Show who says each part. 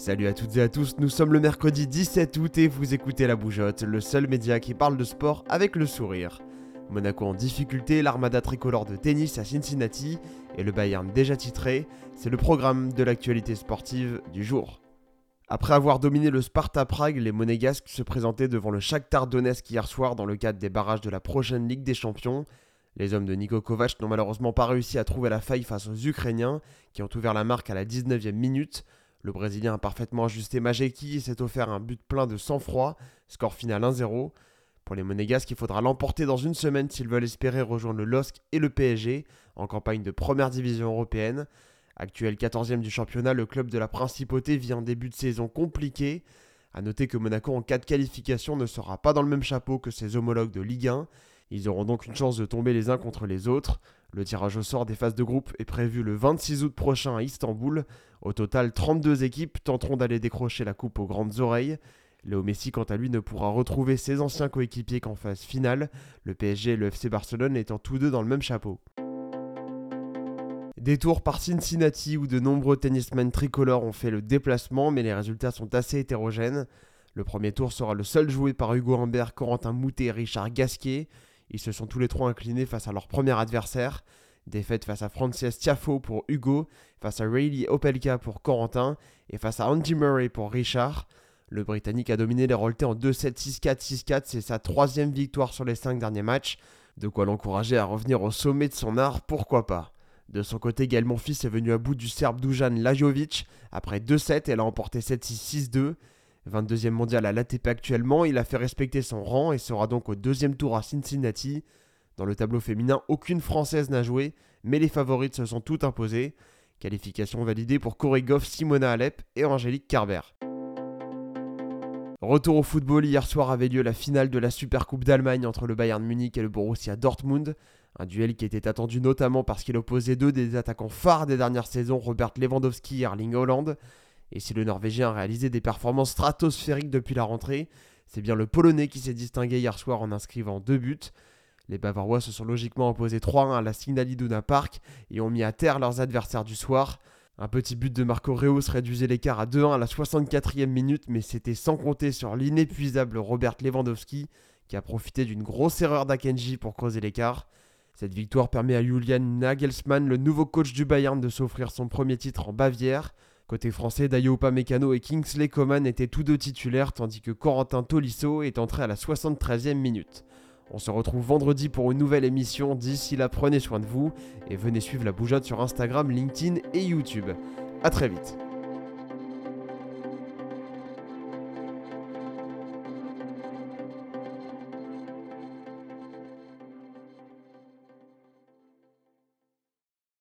Speaker 1: Salut à toutes et à tous, nous sommes le mercredi 17 août et vous écoutez La Bougeotte, le seul média qui parle de sport avec le sourire. Monaco en difficulté, l'armada tricolore de tennis à Cincinnati et le Bayern déjà titré, c'est le programme de l'actualité sportive du jour. Après avoir dominé le Sparta Prague, les Monégasques se présentaient devant le Shakhtar Donetsk hier soir dans le cadre des barrages de la prochaine Ligue des Champions. Les hommes de Niko Kovac n'ont malheureusement pas réussi à trouver la faille face aux Ukrainiens, qui ont ouvert la marque à la 19e minute. Le Brésilien a parfaitement ajusté Majeki et s'est offert un but plein de sang-froid, score final 1-0. Pour les Monégasques, il faudra l'emporter dans une semaine s'ils veulent espérer rejoindre le LOSC et le PSG en campagne de première division européenne. Actuel 14e du championnat, le club de la Principauté vit un début de saison compliqué. A noter que Monaco en cas de qualification ne sera pas dans le même chapeau que ses homologues de Ligue 1. Ils auront donc une chance de tomber les uns contre les autres. Le tirage au sort des phases de groupe est prévu le 26 août prochain à Istanbul. Au total, 32 équipes tenteront d'aller décrocher la coupe aux grandes oreilles. Léo Messi, quant à lui, ne pourra retrouver ses anciens coéquipiers qu'en phase finale, le PSG et le FC Barcelone étant tous deux dans le même chapeau. Détour par Cincinnati où de nombreux tennismen tricolores ont fait le déplacement, mais les résultats sont assez hétérogènes. Le premier tour sera le seul joué par Hugo Humbert, Corentin Moutet et Richard Gasquet. Ils se sont tous les trois inclinés face à leur premier adversaire. Défaite face à Frances Tiafo pour Hugo, face à Rayleigh Opelka pour Corentin et face à Andy Murray pour Richard. Le Britannique a dominé les Roletais en 2-7, 6-4, 6-4. C'est sa troisième victoire sur les cinq derniers matchs. De quoi l'encourager à revenir au sommet de son art, pourquoi pas. De son côté, Gaël Monfils est venu à bout du Serbe Dujan Lajovic. Après 2-7, elle a emporté 7-6, 6-2. 22e mondial à l'ATP actuellement, il a fait respecter son rang et sera donc au deuxième tour à Cincinnati. Dans le tableau féminin, aucune Française n'a joué, mais les favorites se sont toutes imposées. Qualification validée pour Corey Simona Alep et Angélique Carber. Retour au football, hier soir avait lieu la finale de la Super Coupe d'Allemagne entre le Bayern Munich et le Borussia Dortmund. Un duel qui était attendu notamment parce qu'il opposait deux des attaquants phares des dernières saisons, Robert Lewandowski et Erling Holland. Et si le Norvégien a réalisé des performances stratosphériques depuis la rentrée, c'est bien le Polonais qui s'est distingué hier soir en inscrivant deux buts. Les Bavarois se sont logiquement opposés 3-1 à la Signal Iduna Park et ont mis à terre leurs adversaires du soir. Un petit but de Marco Reus réduisait l'écart à 2-1 à la 64e minute, mais c'était sans compter sur l'inépuisable Robert Lewandowski qui a profité d'une grosse erreur d'Akenji pour creuser l'écart. Cette victoire permet à Julian Nagelsmann, le nouveau coach du Bayern, de s'offrir son premier titre en Bavière. Côté français, Dayo Upamecano et Kingsley Coman étaient tous deux titulaires, tandis que Corentin Tolisso est entré à la 73e minute. On se retrouve vendredi pour une nouvelle émission. D'ici là, prenez soin de vous et venez suivre la bougeotte sur Instagram, LinkedIn et YouTube. A très vite.